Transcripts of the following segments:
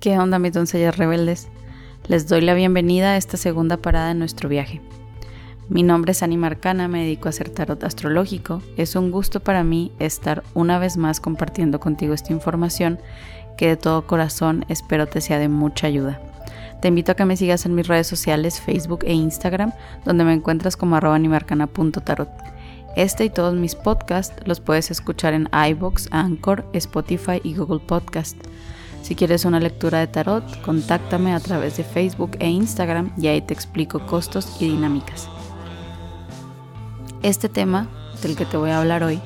¿Qué onda mis doncellas rebeldes? Les doy la bienvenida a esta segunda parada de nuestro viaje. Mi nombre es Ani Marcana, me dedico a hacer tarot astrológico. Es un gusto para mí estar una vez más compartiendo contigo esta información que de todo corazón espero te sea de mucha ayuda. Te invito a que me sigas en mis redes sociales, Facebook e Instagram, donde me encuentras como arroba animarcana.tarot. Este y todos mis podcasts los puedes escuchar en iBox, Anchor, Spotify y Google Podcast. Si quieres una lectura de tarot, contáctame a través de Facebook e Instagram y ahí te explico costos y dinámicas. Este tema del que te voy a hablar hoy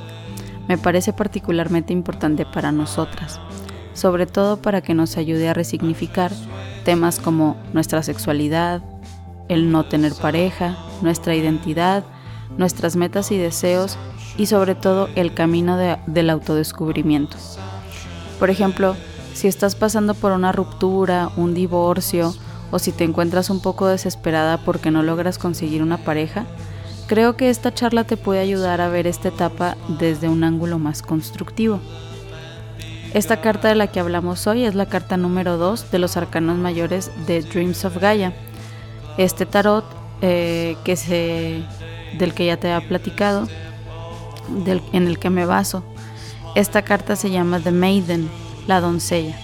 me parece particularmente importante para nosotras, sobre todo para que nos ayude a resignificar temas como nuestra sexualidad, el no tener pareja, nuestra identidad, nuestras metas y deseos y sobre todo el camino del autodescubrimiento. Por ejemplo, si estás pasando por una ruptura, un divorcio o si te encuentras un poco desesperada porque no logras conseguir una pareja, creo que esta charla te puede ayudar a ver esta etapa desde un ángulo más constructivo. Esta carta de la que hablamos hoy es la carta número 2 de los arcanos mayores de Dreams of Gaia. Este tarot eh, que se, del que ya te he platicado, en el que me baso. Esta carta se llama The Maiden la doncella.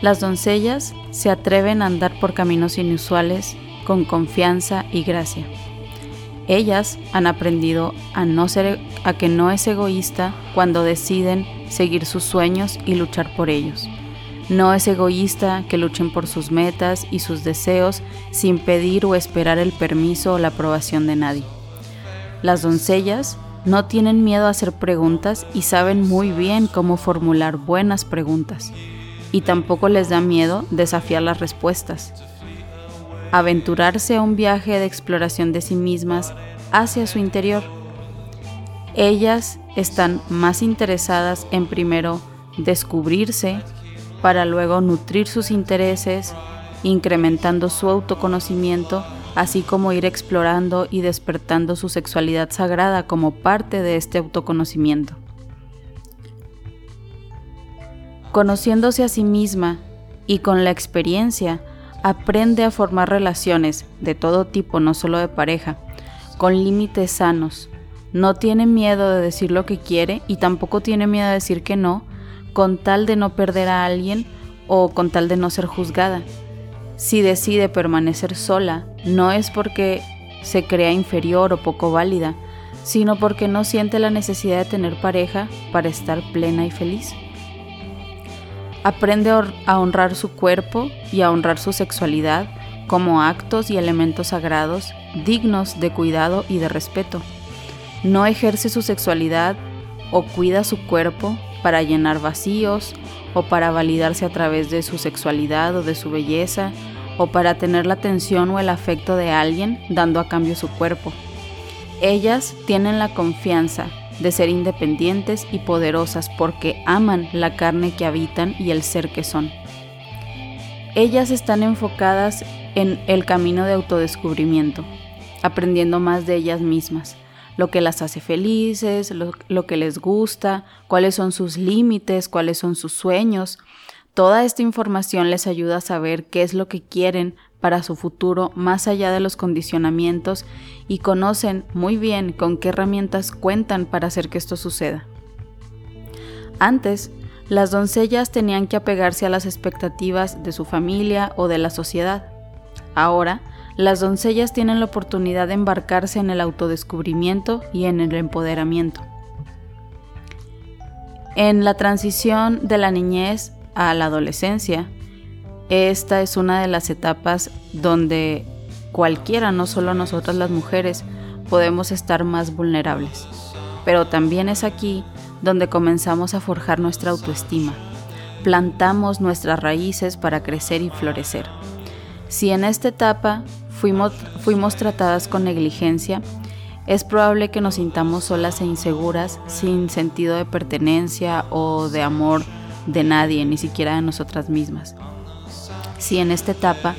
Las doncellas se atreven a andar por caminos inusuales con confianza y gracia. Ellas han aprendido a, no ser, a que no es egoísta cuando deciden seguir sus sueños y luchar por ellos. No es egoísta que luchen por sus metas y sus deseos sin pedir o esperar el permiso o la aprobación de nadie. Las doncellas no tienen miedo a hacer preguntas y saben muy bien cómo formular buenas preguntas. Y tampoco les da miedo desafiar las respuestas. Aventurarse a un viaje de exploración de sí mismas hacia su interior. Ellas están más interesadas en primero descubrirse para luego nutrir sus intereses, incrementando su autoconocimiento así como ir explorando y despertando su sexualidad sagrada como parte de este autoconocimiento. Conociéndose a sí misma y con la experiencia, aprende a formar relaciones de todo tipo, no solo de pareja, con límites sanos. No tiene miedo de decir lo que quiere y tampoco tiene miedo de decir que no, con tal de no perder a alguien o con tal de no ser juzgada. Si decide permanecer sola, no es porque se crea inferior o poco válida, sino porque no siente la necesidad de tener pareja para estar plena y feliz. Aprende a honrar su cuerpo y a honrar su sexualidad como actos y elementos sagrados dignos de cuidado y de respeto. No ejerce su sexualidad o cuida su cuerpo para llenar vacíos o para validarse a través de su sexualidad o de su belleza o para tener la atención o el afecto de alguien dando a cambio su cuerpo. Ellas tienen la confianza de ser independientes y poderosas porque aman la carne que habitan y el ser que son. Ellas están enfocadas en el camino de autodescubrimiento, aprendiendo más de ellas mismas, lo que las hace felices, lo, que les gusta, cuáles son sus límites, cuáles son sus sueños, Toda esta información les ayuda a saber qué es lo que quieren para su futuro más allá de los condicionamientos y conocen muy bien con qué herramientas cuentan para hacer que esto suceda. Antes, las doncellas tenían que apegarse a las expectativas de su familia o de la sociedad. Ahora, las doncellas tienen la oportunidad de embarcarse en el autodescubrimiento y en el empoderamiento. En la transición de la niñez a la adolescencia, esta es una de las etapas donde cualquiera, no solo nosotras las mujeres, podemos estar más vulnerables. Pero también es aquí donde comenzamos a forjar nuestra autoestima. Plantamos nuestras raíces para crecer y florecer. Si en esta etapa fuimos, fuimos tratadas con negligencia, es probable que nos sintamos solas e inseguras, sin sentido de pertenencia o de amor de nadie, ni siquiera de nosotras mismas. Si en esta etapa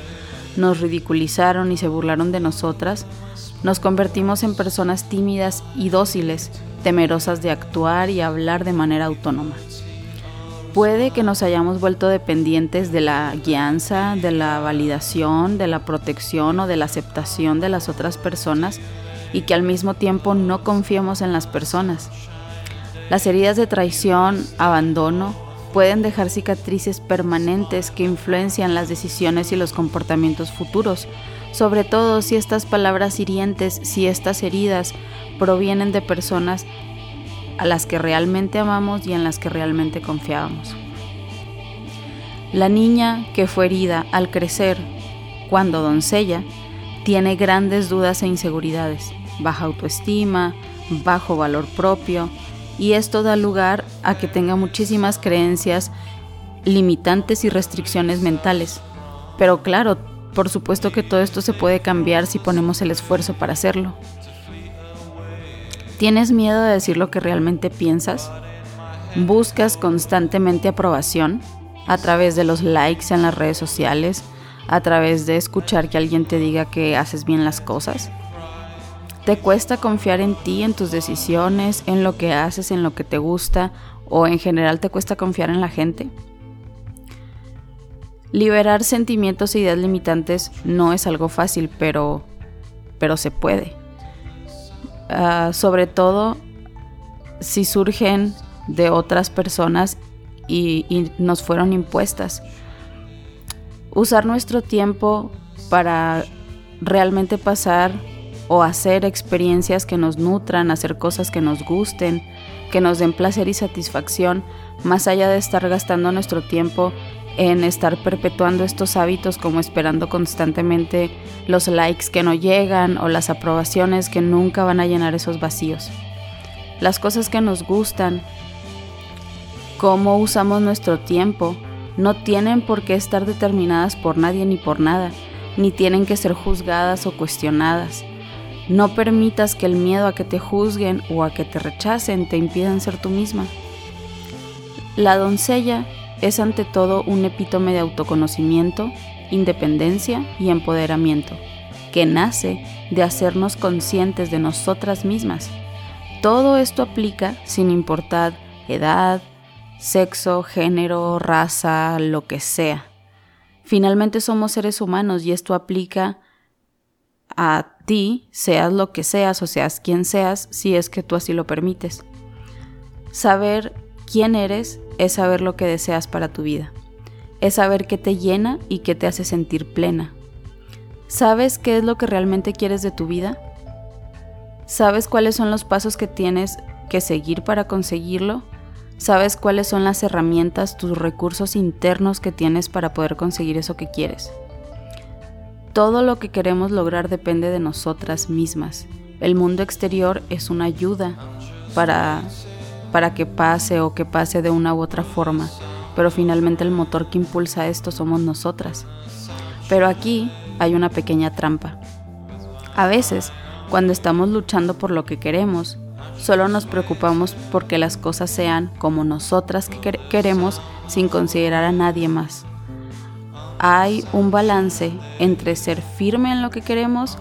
nos ridiculizaron y se burlaron de nosotras, nos convertimos en personas tímidas y dóciles, temerosas de actuar y hablar de manera autónoma. Puede que nos hayamos vuelto dependientes de la guianza, de la validación, de la protección o de la aceptación de las otras personas y que al mismo tiempo no confiemos en las personas. Las heridas de traición, abandono, pueden dejar cicatrices permanentes que influencian las decisiones y los comportamientos futuros, sobre todo si estas palabras hirientes, si estas heridas provienen de personas a las que realmente amamos y en las que realmente confiábamos. La niña que fue herida al crecer, cuando doncella, tiene grandes dudas e inseguridades, baja autoestima, bajo valor propio, y esto da lugar a que tenga muchísimas creencias limitantes y restricciones mentales. Pero claro, por supuesto que todo esto se puede cambiar si ponemos el esfuerzo para hacerlo. ¿Tienes miedo de decir lo que realmente piensas? ¿Buscas constantemente aprobación a través de los likes en las redes sociales? ¿A través de escuchar que alguien te diga que haces bien las cosas? ¿Te cuesta confiar en ti, en tus decisiones, en lo que haces, en lo que te gusta o en general te cuesta confiar en la gente? Liberar sentimientos e ideas limitantes no es algo fácil, pero, pero se puede. Ah, sobre todo si surgen de otras personas y, nos fueron impuestas. Usar nuestro tiempo para realmente pasar o hacer experiencias que nos nutran, hacer cosas que nos gusten, que nos den placer y satisfacción, más allá de estar gastando nuestro tiempo en estar perpetuando estos hábitos como esperando constantemente los likes que no llegan o las aprobaciones que nunca van a llenar esos vacíos. Las cosas que nos gustan, cómo usamos nuestro tiempo, no tienen por qué estar determinadas por nadie ni por nada, ni tienen que ser juzgadas o cuestionadas. No permitas que el miedo a que te juzguen o a que te rechacen te impidan ser tú misma. La doncella es ante todo un epítome de autoconocimiento, independencia y empoderamiento, que nace de hacernos conscientes de nosotras mismas. Todo esto aplica sin importar edad, sexo, género, raza, lo que sea. Finalmente somos seres humanos y esto aplica a ti, seas lo que seas o seas quien seas, si es que tú así lo permites. Saber quién eres es saber lo que deseas para tu vida. Es saber qué te llena y qué te hace sentir plena. ¿Sabes qué es lo que realmente quieres de tu vida? ¿Sabes cuáles son los pasos que tienes que seguir para conseguirlo? ¿Sabes cuáles son las herramientas, tus recursos internos que tienes para poder conseguir eso que quieres? Todo lo que queremos lograr depende de nosotras mismas. El mundo exterior es una ayuda para para que pase o que pase de una u otra forma, pero finalmente el motor que impulsa esto somos nosotras. Pero aquí hay una pequeña trampa. A veces, cuando estamos luchando por lo que queremos, solo nos preocupamos porque las cosas sean como nosotras que queremos sin considerar a nadie más. Hay un balance entre ser firme en lo que queremos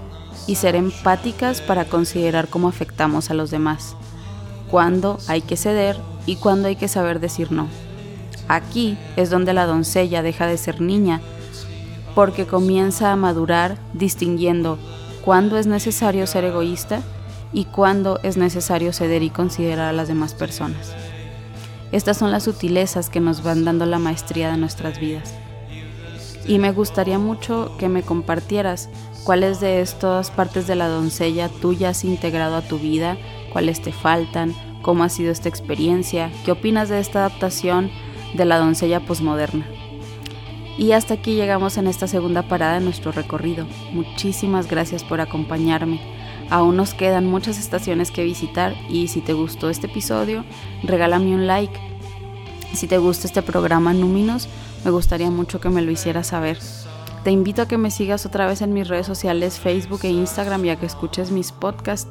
y ser empáticas para considerar cómo afectamos a los demás cuándo hay que ceder y cuándo hay que saber decir no. Aquí es donde la doncella deja de ser niña, porque comienza a madurar distinguiendo cuándo es necesario ser egoísta y cuándo es necesario ceder y considerar a las demás personas. Estas son las sutilezas que nos van dando la maestría de nuestras vidas. Y me gustaría mucho que me compartieras cuáles de estas partes de la doncella tú ya has integrado a tu vida cuáles te faltan, cómo ha sido esta experiencia, qué opinas de esta adaptación de la doncella posmoderna. Y hasta aquí llegamos en esta segunda parada de nuestro recorrido. Muchísimas gracias por acompañarme. Aún nos quedan muchas estaciones que visitar y si te gustó este episodio, regálame un like. Si te gusta este programa Núminos, me gustaría mucho que me lo hicieras saber. Te invito a que me sigas otra vez en mis redes sociales, Facebook e Instagram y a que escuches mis podcasts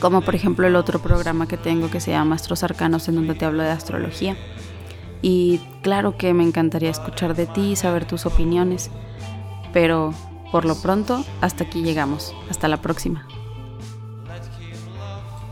como por ejemplo el otro programa que tengo que se llama Astros Arcanos en donde te hablo de astrología. Y claro que me encantaría escuchar de ti y saber tus opiniones, pero por lo pronto hasta aquí llegamos. Hasta la próxima.